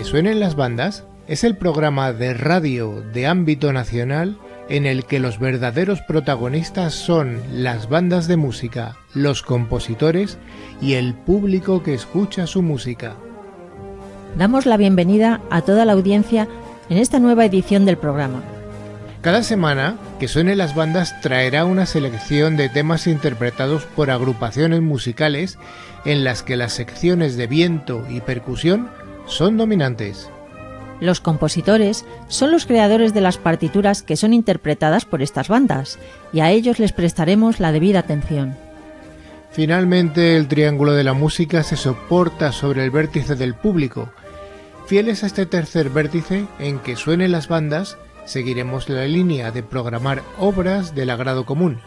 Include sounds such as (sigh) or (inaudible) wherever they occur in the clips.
Que suenen las bandas es el programa de radio de ámbito nacional en el que los verdaderos protagonistas son las bandas de música, los compositores y el público que escucha su música. Damos la bienvenida a toda la audiencia en esta nueva edición del programa. Cada semana, que suene las bandas traerá una selección de temas interpretados por agrupaciones musicales en las que las secciones de viento y percusión son dominantes. Los compositores son los creadores de las partituras que son interpretadas por estas bandas, y a ellos les prestaremos la debida atención. Finalmente, el triángulo de la música se soporta sobre el vértice del público. Fieles a este tercer vértice en que suenen las bandas, seguiremos la línea de programar obras del agrado común,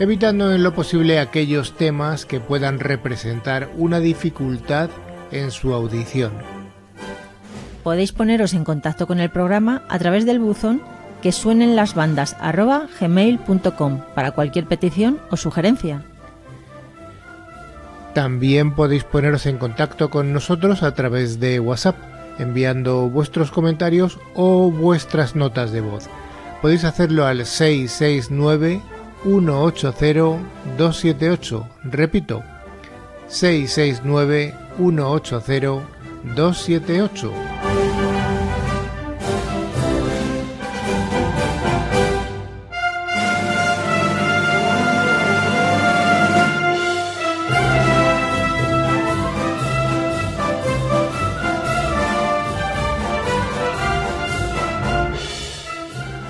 evitando en lo posible aquellos temas que puedan representar una dificultad en su audición podéis poneros en contacto con el programa a través del buzón que suenen las bandas gmail.com para cualquier petición o sugerencia. También podéis poneros en contacto con nosotros a través de WhatsApp, enviando vuestros comentarios o vuestras notas de voz. Podéis hacerlo al 669 180 278. Repito, 669 180 278.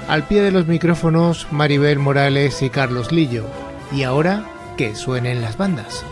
Al pie de los micrófonos Maribel Morales y Carlos Lillo. Y ahora que suenen las bandas.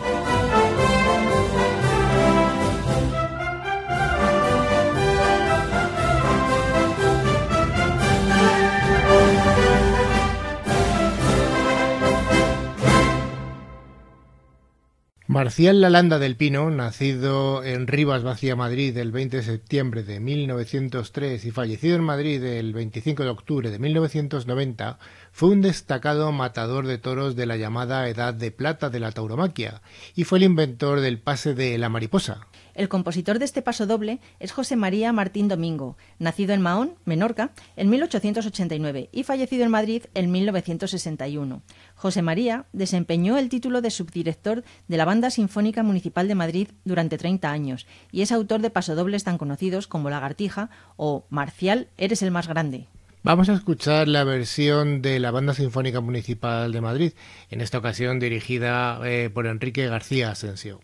Marcial Lalanda del Pino, nacido en Rivas Vacía, Madrid, el 20 de septiembre de 1903 y fallecido en Madrid el 25 de octubre de 1990, fue un destacado matador de toros de la llamada Edad de Plata de la tauromaquia y fue el inventor del pase de la mariposa. El compositor de este paso doble es José María Martín Domingo, nacido en Mahón, Menorca, en 1889 y fallecido en Madrid en 1961. José María desempeñó el título de subdirector de la Banda Sinfónica Municipal de Madrid durante 30 años y es autor de pasodobles tan conocidos como Lagartija o Marcial, eres el más grande. Vamos a escuchar la versión de la Banda Sinfónica Municipal de Madrid, en esta ocasión dirigida eh, por Enrique García Asensio.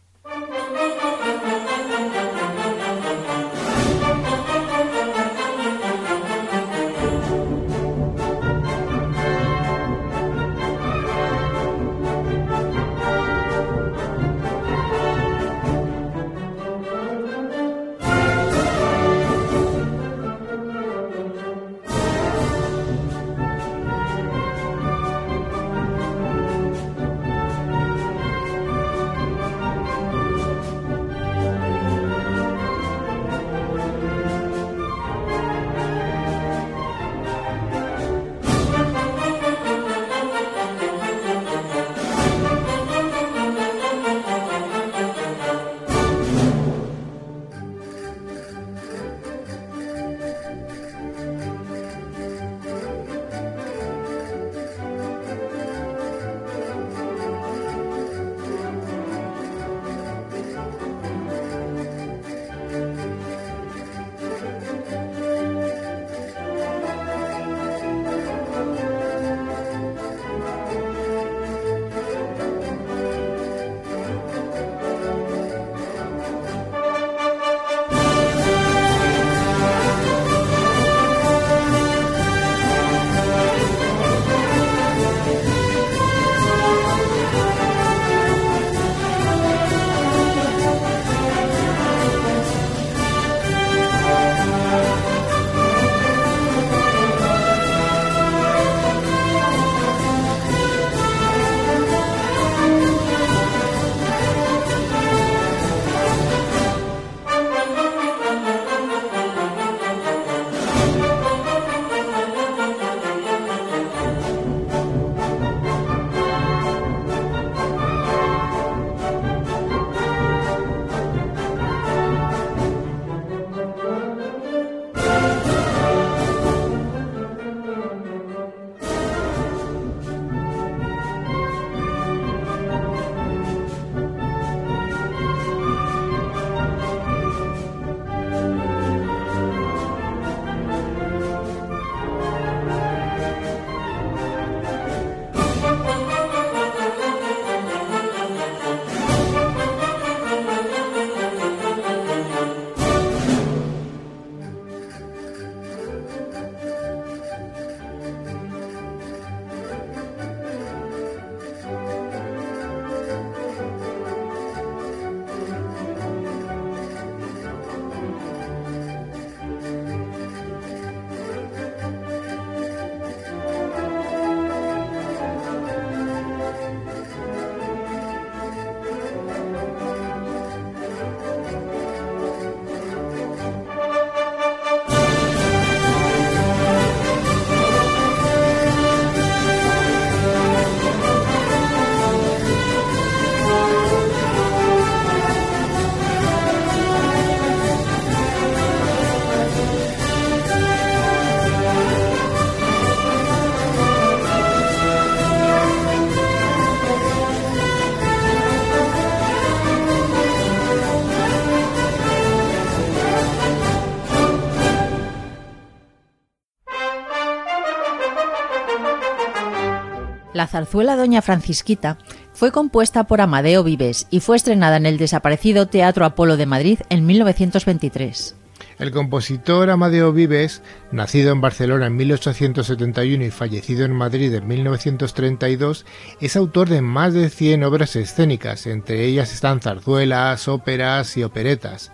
La zarzuela Doña Francisquita fue compuesta por Amadeo Vives y fue estrenada en el desaparecido Teatro Apolo de Madrid en 1923. El compositor Amadeo Vives, nacido en Barcelona en 1871 y fallecido en Madrid en 1932, es autor de más de 100 obras escénicas, entre ellas están zarzuelas, óperas y operetas.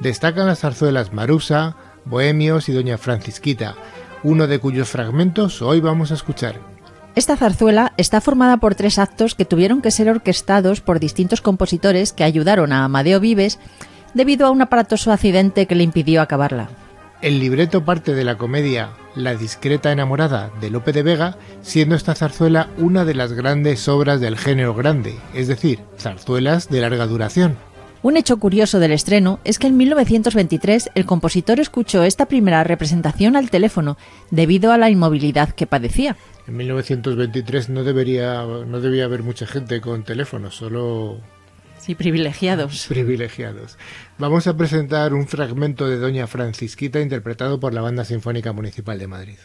Destacan las zarzuelas Marusa, Bohemios y Doña Francisquita, uno de cuyos fragmentos hoy vamos a escuchar. Esta zarzuela está formada por tres actos que tuvieron que ser orquestados por distintos compositores que ayudaron a Amadeo Vives debido a un aparatoso accidente que le impidió acabarla. El libreto parte de la comedia La discreta enamorada de Lope de Vega, siendo esta zarzuela una de las grandes obras del género grande, es decir, zarzuelas de larga duración. Un hecho curioso del estreno es que en 1923 el compositor escuchó esta primera representación al teléfono debido a la inmovilidad que padecía. En 1923 no debería no debía haber mucha gente con teléfono, solo Sí, privilegiados. Privilegiados. Vamos a presentar un fragmento de Doña Francisquita interpretado por la Banda Sinfónica Municipal de Madrid.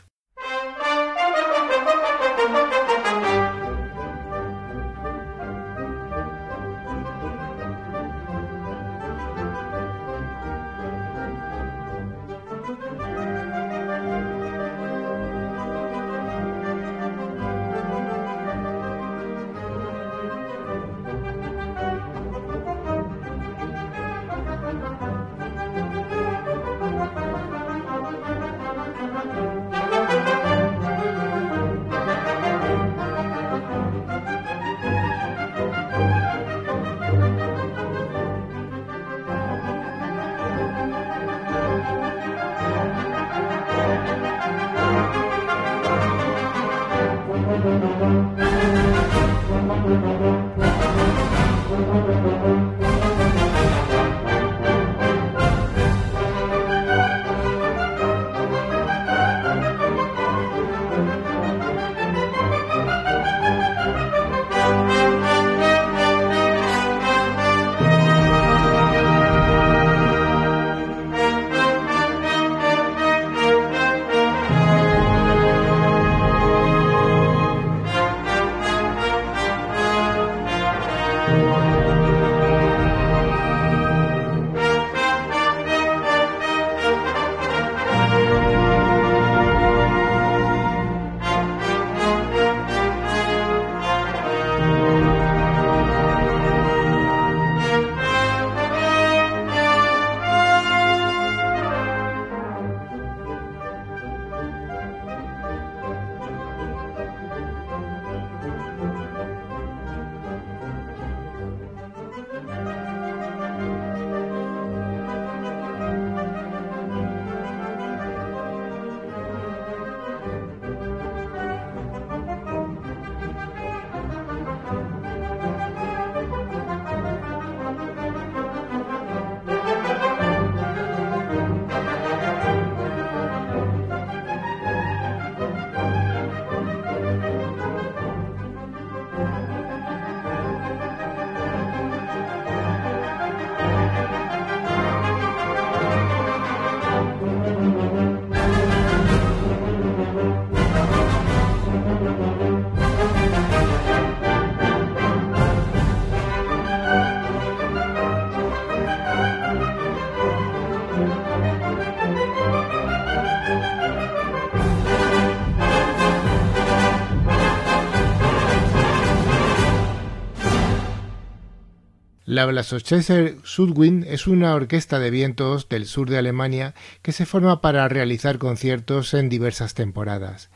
La Blasorchester Sudwind es una orquesta de vientos del sur de Alemania que se forma para realizar conciertos en diversas temporadas.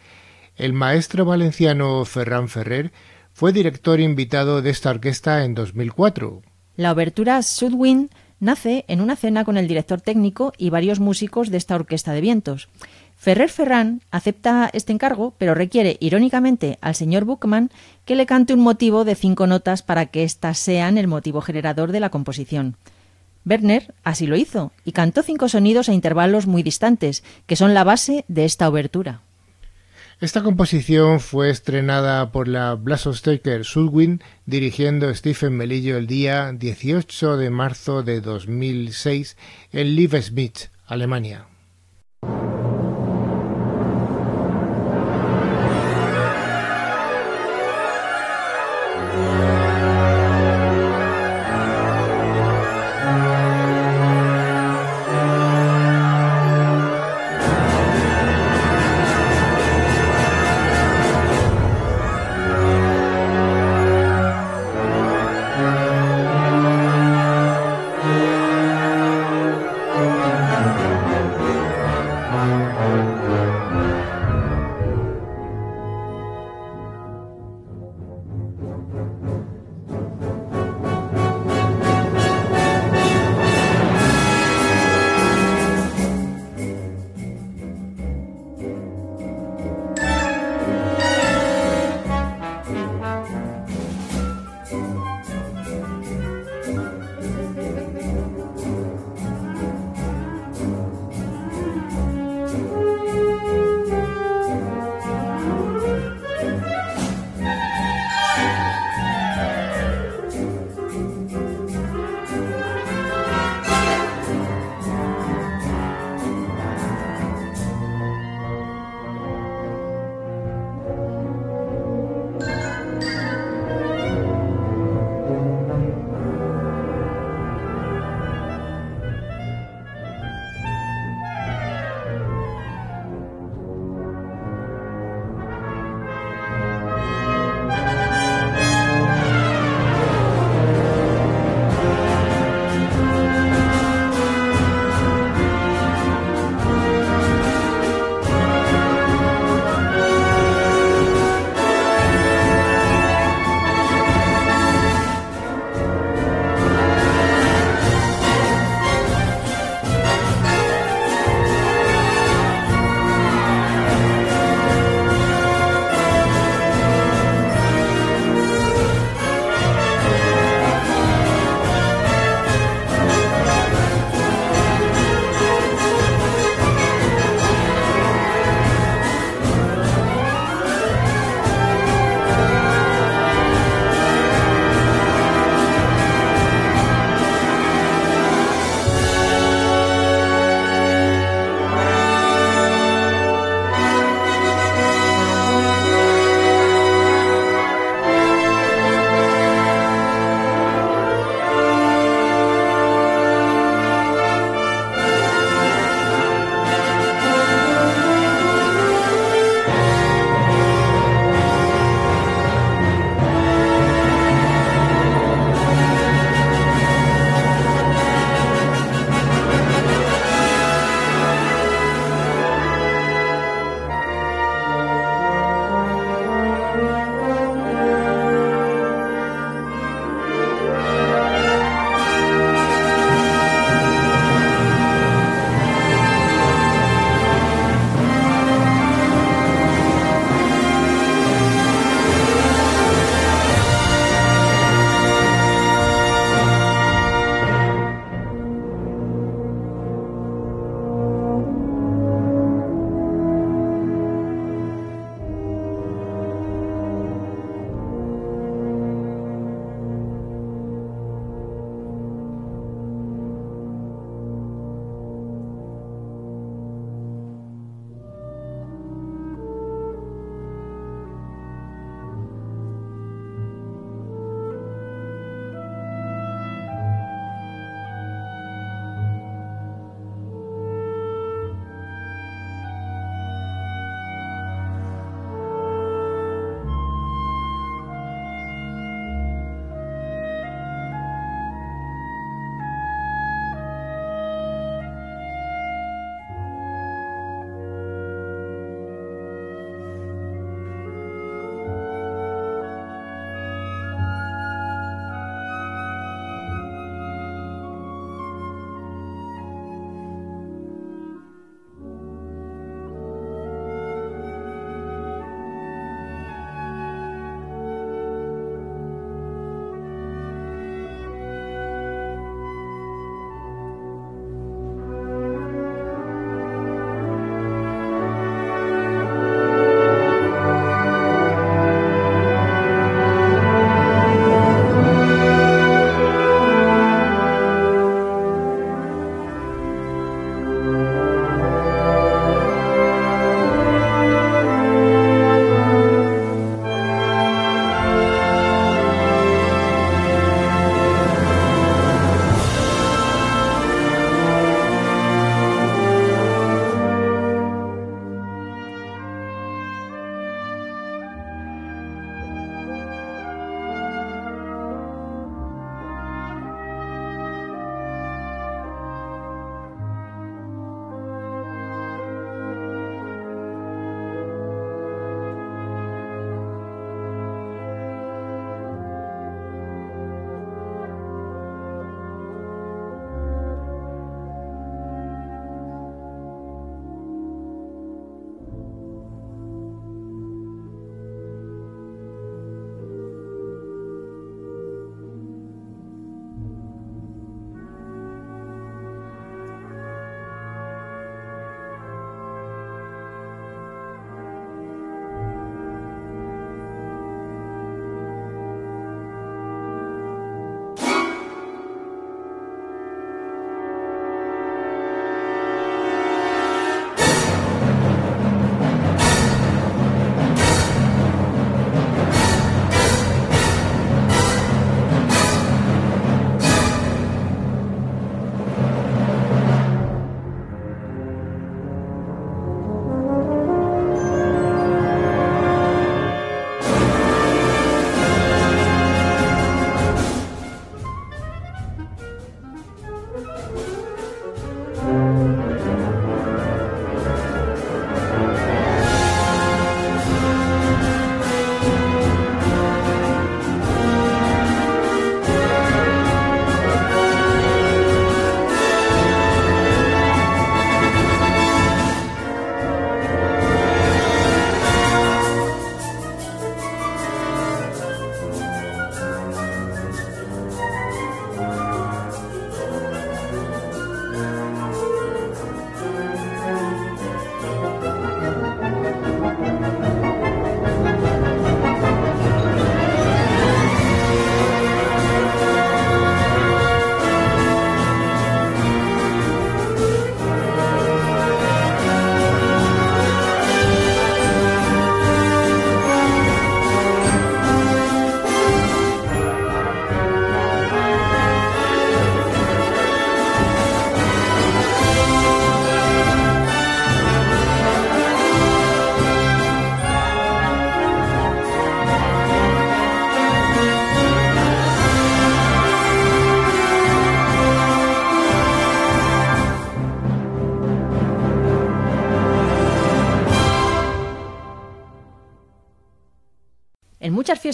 El maestro valenciano Ferran Ferrer fue director invitado de esta orquesta en 2004. La obertura Sudwind nace en una cena con el director técnico y varios músicos de esta orquesta de vientos. Ferrer Ferran acepta este encargo, pero requiere irónicamente al señor Buchmann que le cante un motivo de cinco notas para que éstas sean el motivo generador de la composición. Werner así lo hizo y cantó cinco sonidos a intervalos muy distantes, que son la base de esta obertura. Esta composición fue estrenada por la Blasosteker Sudwin dirigiendo Stephen Melillo el día 18 de marzo de 2006 en Liebesmith, Alemania.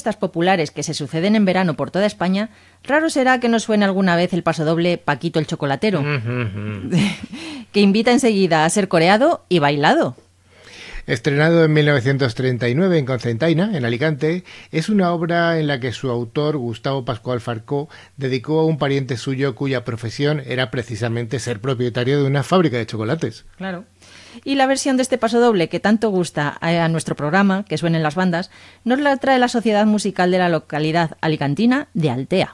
Fiestas populares que se suceden en verano por toda España, raro será que no suene alguna vez el pasodoble Paquito el Chocolatero, (laughs) que invita enseguida a ser coreado y bailado. Estrenado en 1939 en Concentaina, en Alicante, es una obra en la que su autor, Gustavo Pascual Farcó, dedicó a un pariente suyo cuya profesión era precisamente ser propietario de una fábrica de chocolates. Claro. Y la versión de este paso doble que tanto gusta a nuestro programa, que suenen las bandas, nos la trae la Sociedad Musical de la localidad alicantina de Altea.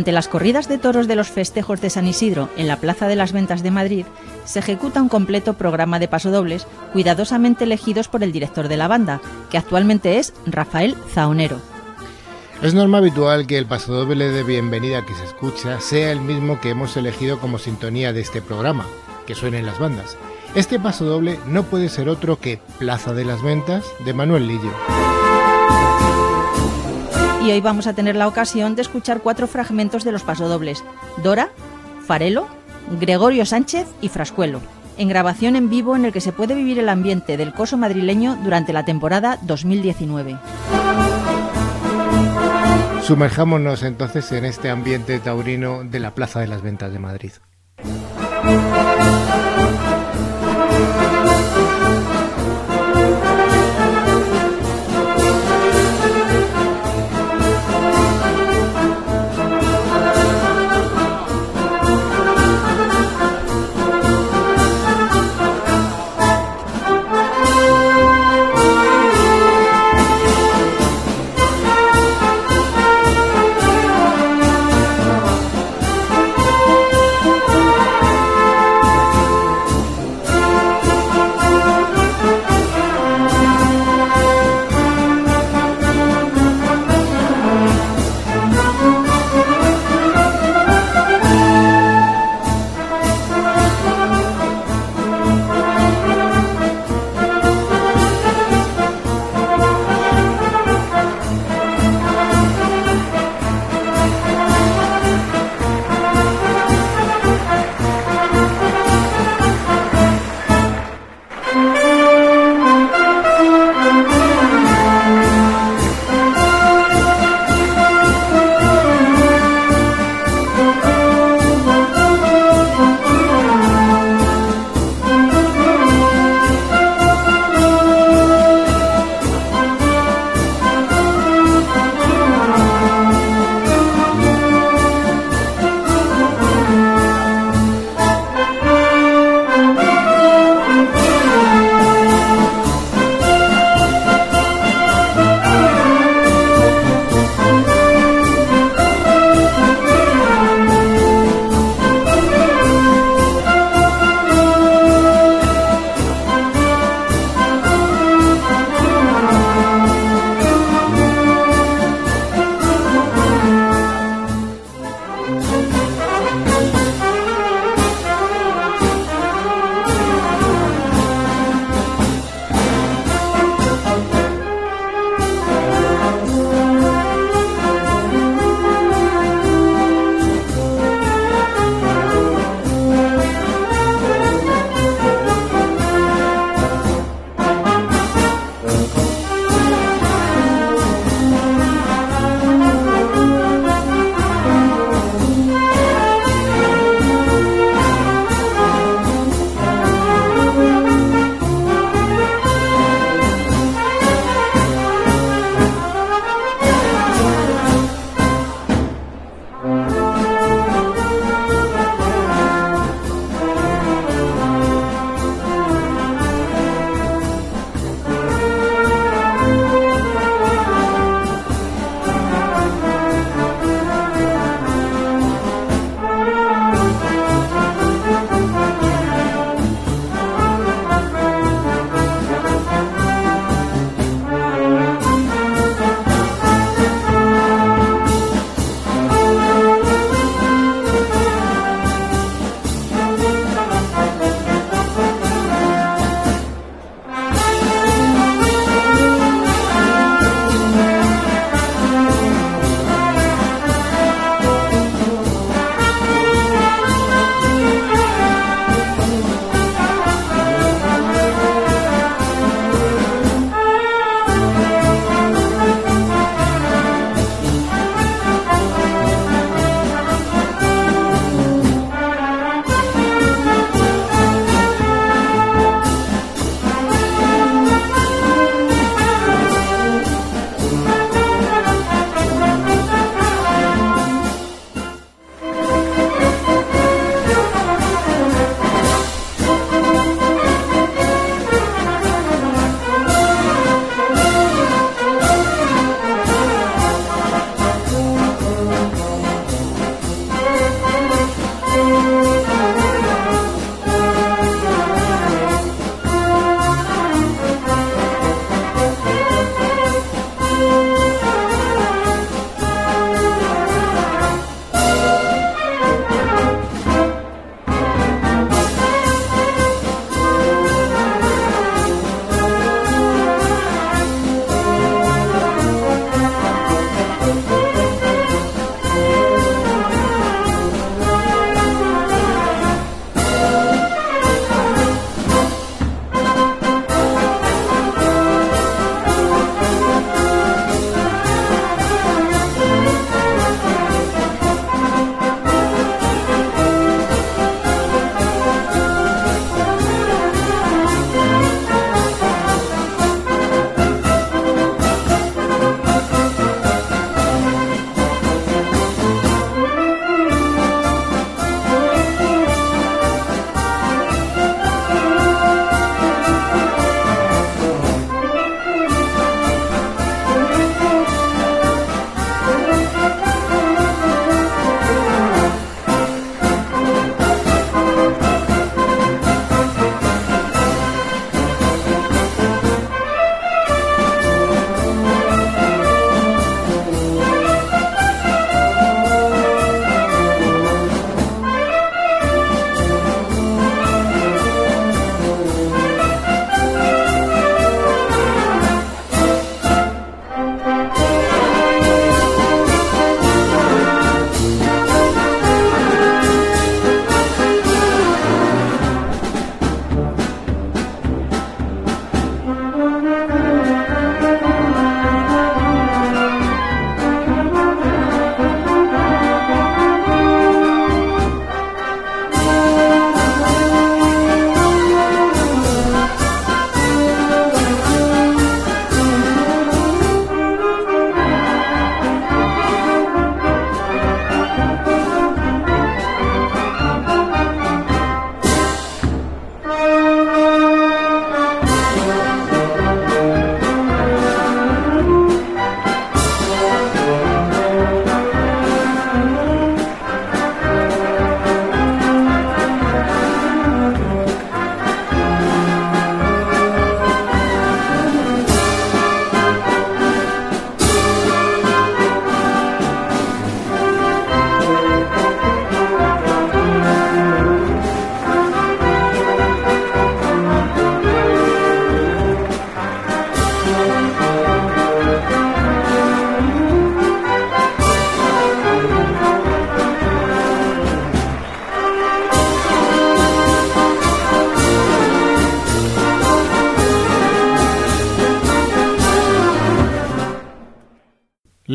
Durante las corridas de toros de los festejos de San Isidro en la Plaza de las Ventas de Madrid, se ejecuta un completo programa de pasodobles cuidadosamente elegidos por el director de la banda, que actualmente es Rafael Zaonero. Es norma habitual que el pasodoble de bienvenida que se escucha sea el mismo que hemos elegido como sintonía de este programa, que suenen las bandas. Este pasodoble no puede ser otro que Plaza de las Ventas de Manuel Lillo y hoy vamos a tener la ocasión de escuchar cuatro fragmentos de los pasodobles: Dora, Farelo, Gregorio Sánchez y Frascuelo, en grabación en vivo en el que se puede vivir el ambiente del coso madrileño durante la temporada 2019. Sumerjámonos entonces en este ambiente taurino de la Plaza de las Ventas de Madrid.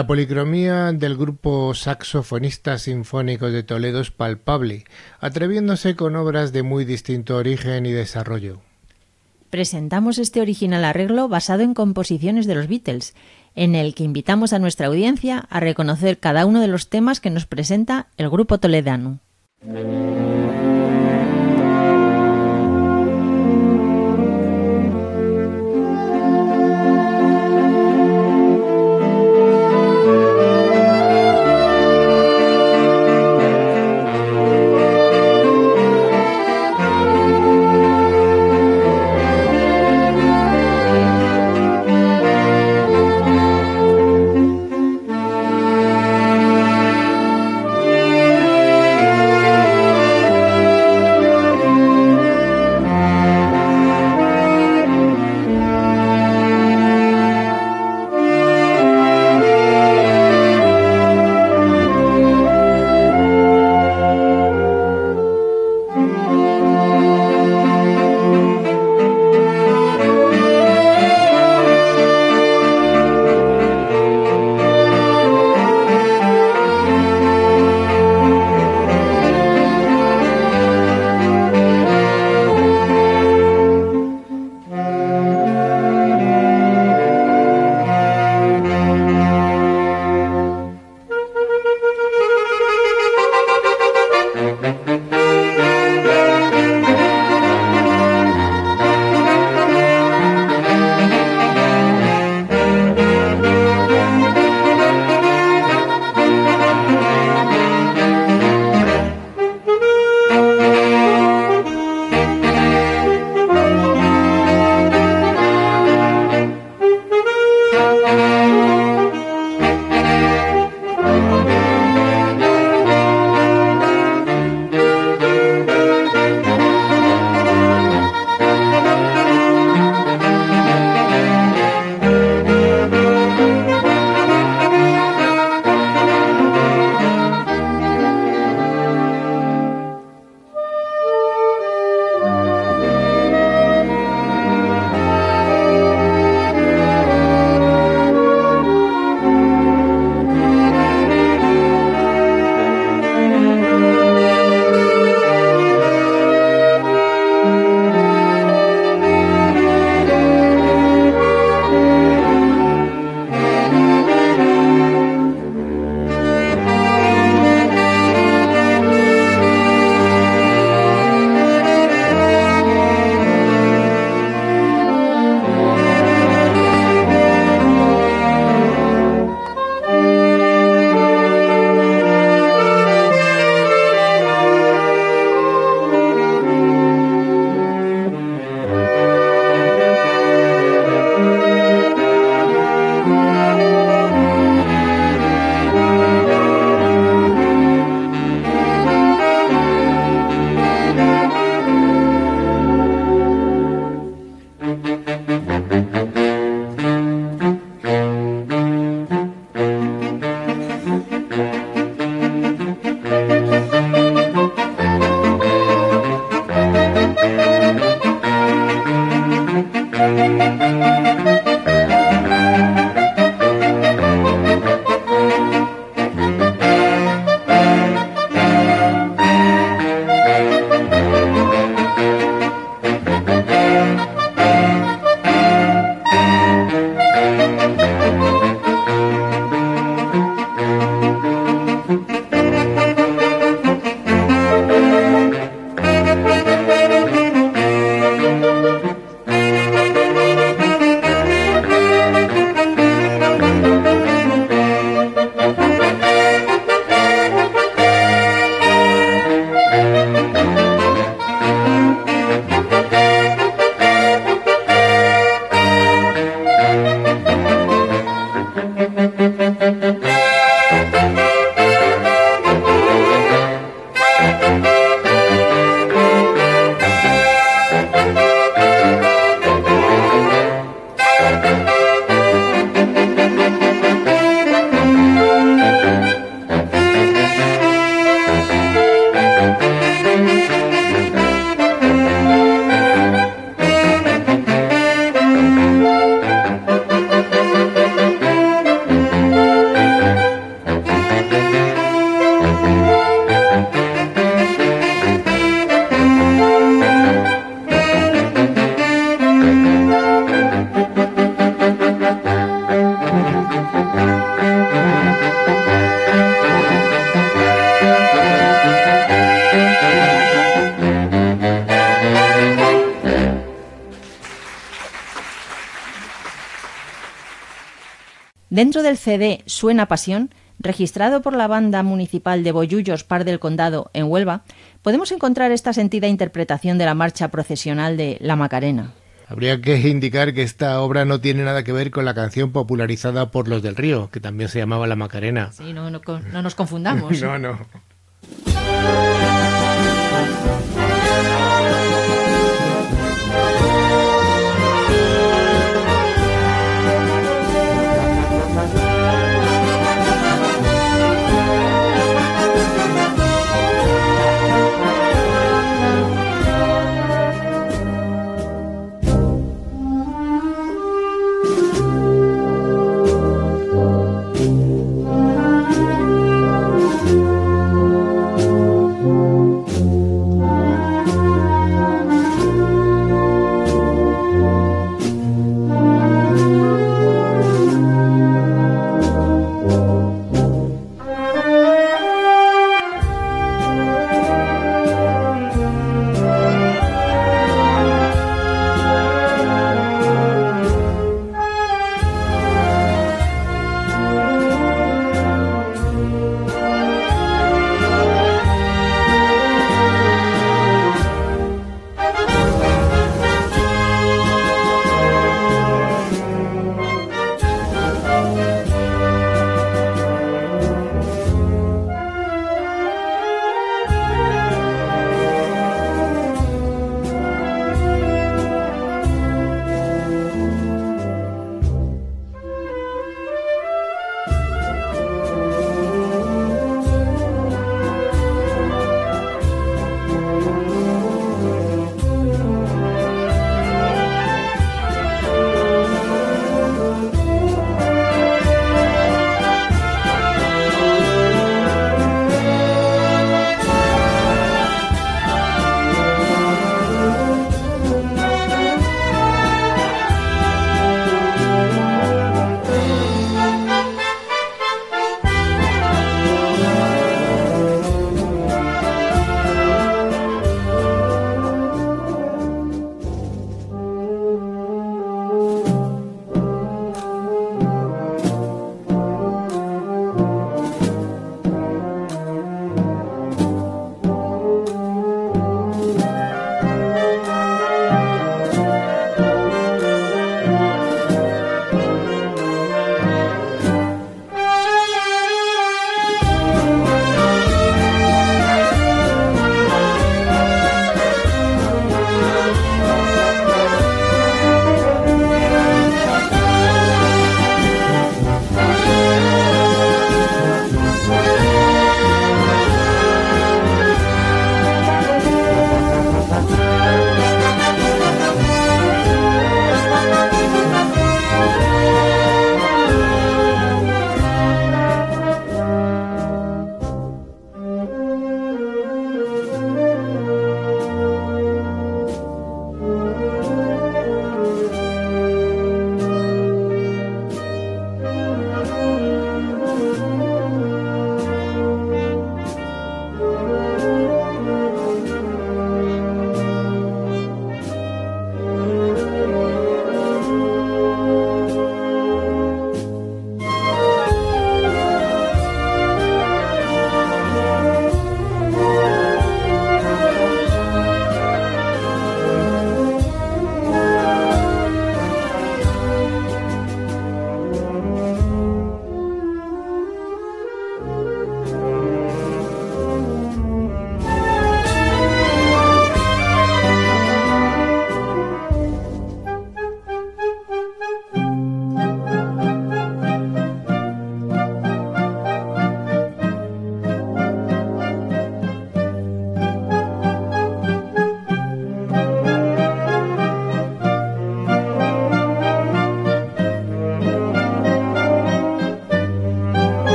La policromía del grupo saxofonista sinfónico de Toledo es palpable, atreviéndose con obras de muy distinto origen y desarrollo. Presentamos este original arreglo basado en composiciones de los Beatles, en el que invitamos a nuestra audiencia a reconocer cada uno de los temas que nos presenta el grupo toledano. Dentro del CD Suena Pasión, registrado por la banda municipal de Boyullos Par del Condado en Huelva, podemos encontrar esta sentida interpretación de la marcha procesional de La Macarena. Habría que indicar que esta obra no tiene nada que ver con la canción popularizada por los del Río, que también se llamaba La Macarena. Sí, no, no, no nos confundamos. (laughs) no, no.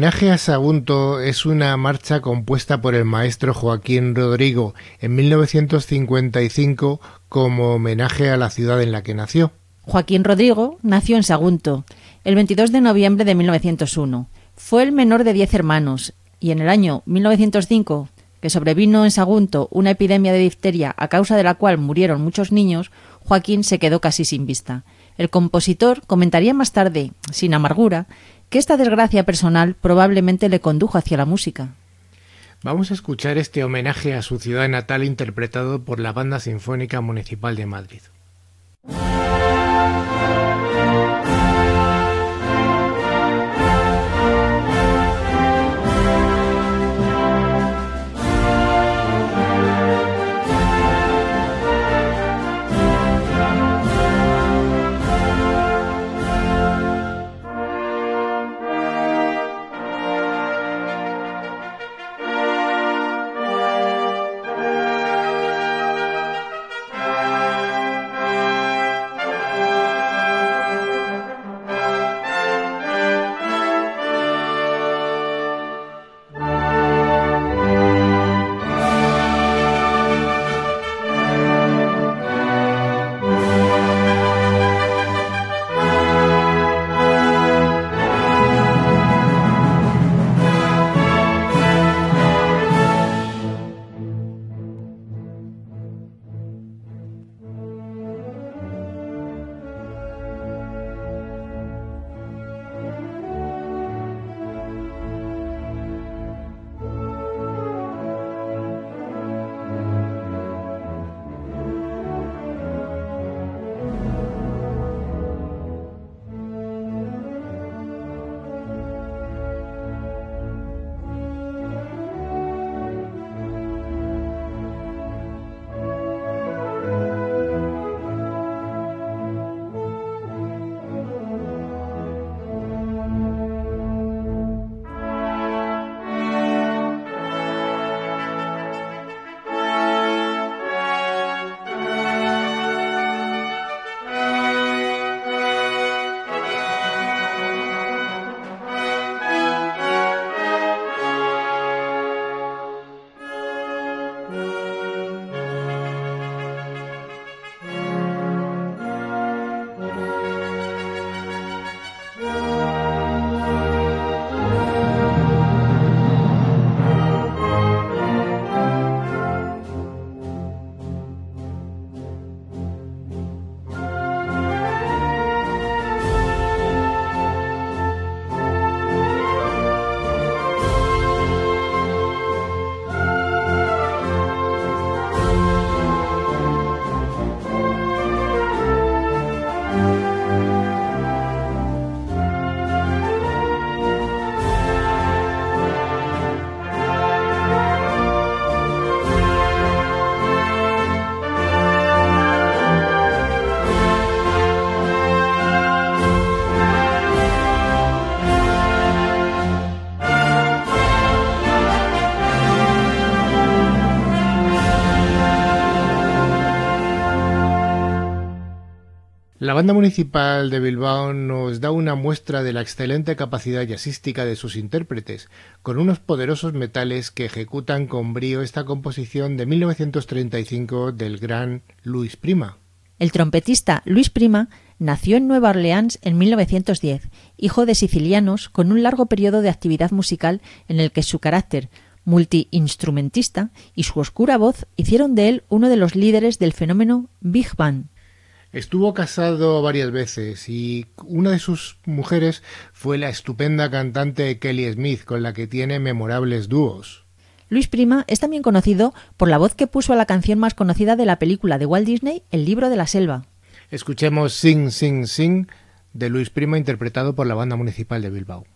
Homenaje a Sagunto es una marcha compuesta por el maestro Joaquín Rodrigo en 1955 como homenaje a la ciudad en la que nació. Joaquín Rodrigo nació en Sagunto el 22 de noviembre de 1901. Fue el menor de diez hermanos y en el año 1905, que sobrevino en Sagunto una epidemia de difteria a causa de la cual murieron muchos niños, Joaquín se quedó casi sin vista. El compositor comentaría más tarde, sin amargura, que esta desgracia personal probablemente le condujo hacia la música. Vamos a escuchar este homenaje a su ciudad natal interpretado por la Banda Sinfónica Municipal de Madrid. La banda municipal de Bilbao nos da una muestra de la excelente capacidad jazzística de sus intérpretes, con unos poderosos metales que ejecutan con brío esta composición de 1935 del gran Luis Prima. El trompetista Luis Prima nació en Nueva Orleans en 1910, hijo de sicilianos con un largo periodo de actividad musical en el que su carácter multiinstrumentista y su oscura voz hicieron de él uno de los líderes del fenómeno Big Band. Estuvo casado varias veces y una de sus mujeres fue la estupenda cantante Kelly Smith, con la que tiene memorables dúos. Luis Prima es también conocido por la voz que puso a la canción más conocida de la película de Walt Disney, El libro de la selva. Escuchemos Sing, Sing, Sing de Luis Prima interpretado por la banda municipal de Bilbao.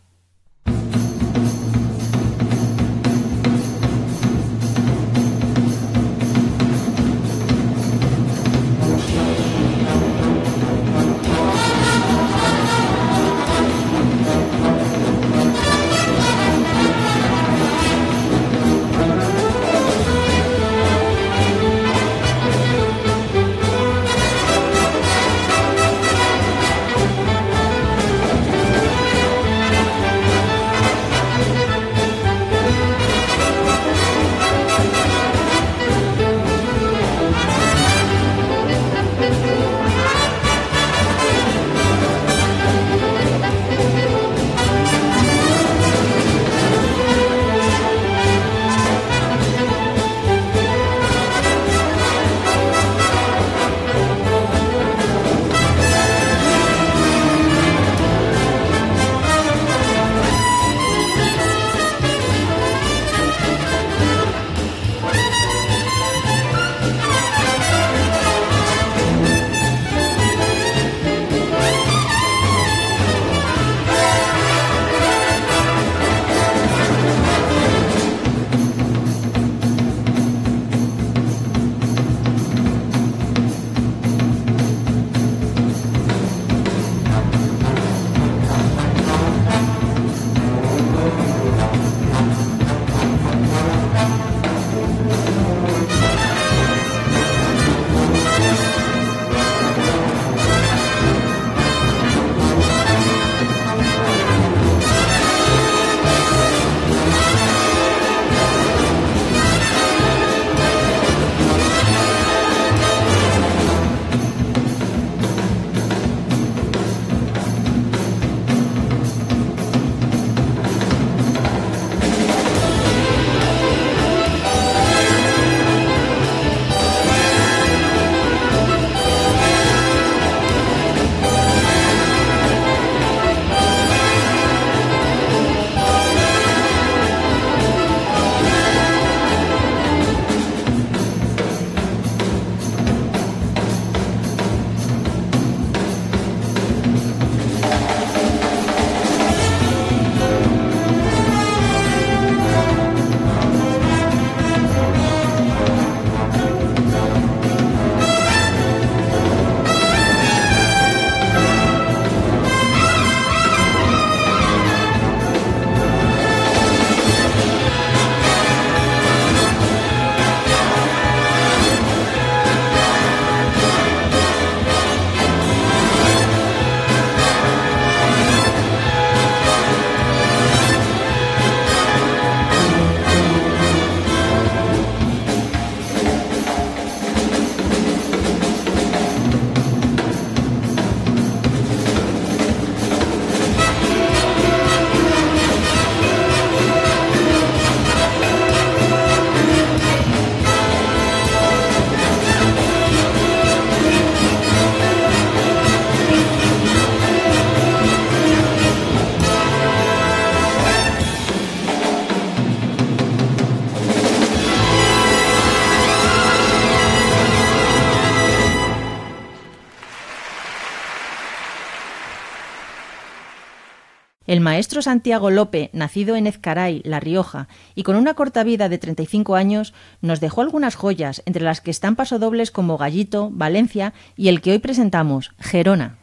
El maestro Santiago Lope, nacido en Ezcaray, La Rioja, y con una corta vida de 35 años, nos dejó algunas joyas, entre las que están pasodobles como Gallito, Valencia y el que hoy presentamos, Gerona.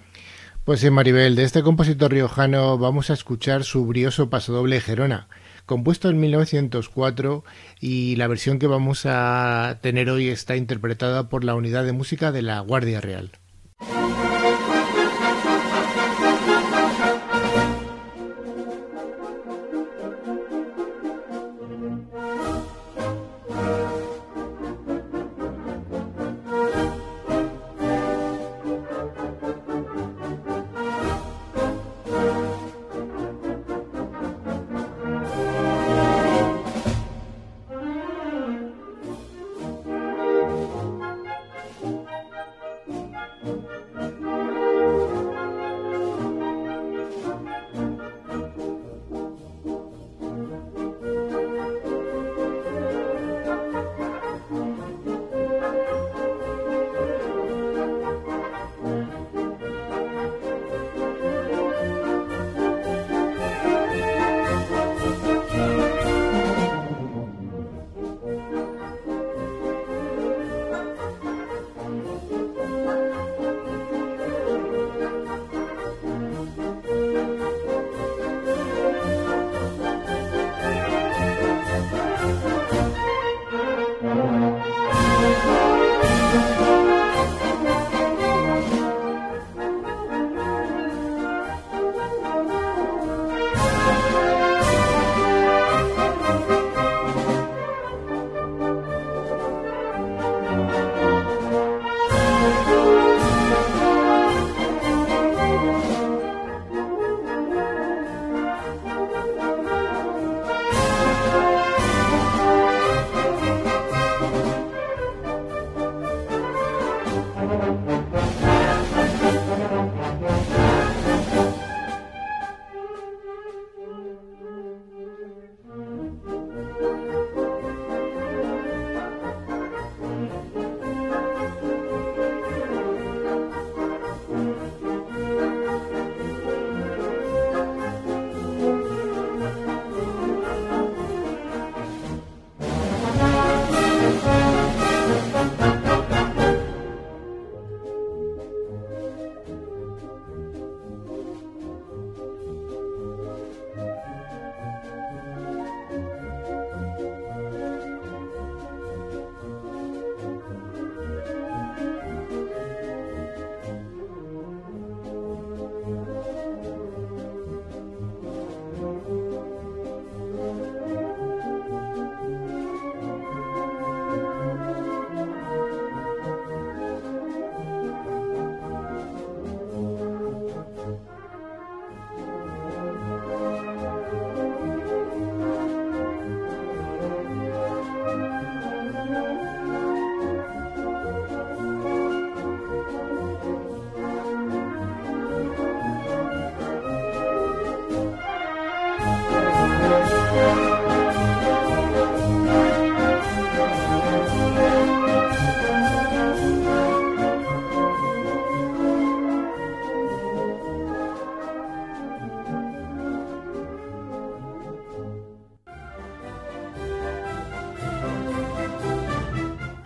Pues sí, Maribel, de este compositor riojano vamos a escuchar su brioso pasodoble Gerona, compuesto en 1904 y la versión que vamos a tener hoy está interpretada por la unidad de música de la Guardia Real.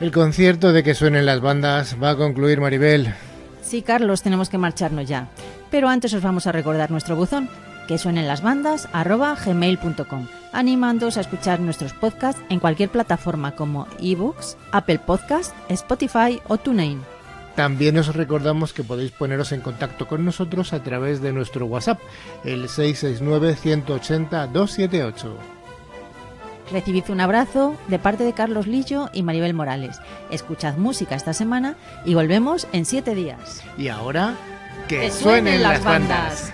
El concierto de que suenen las bandas va a concluir Maribel. Sí, Carlos, tenemos que marcharnos ya. Pero antes os vamos a recordar nuestro buzón, que suenen las bandas gmail.com, animándoos a escuchar nuestros podcasts en cualquier plataforma como eBooks, Apple Podcast, Spotify o TuneIn. También os recordamos que podéis poneros en contacto con nosotros a través de nuestro WhatsApp, el 669 180 278. Recibid un abrazo de parte de Carlos Lillo y Maribel Morales. Escuchad música esta semana y volvemos en siete días. Y ahora, que, suenen, las bandas.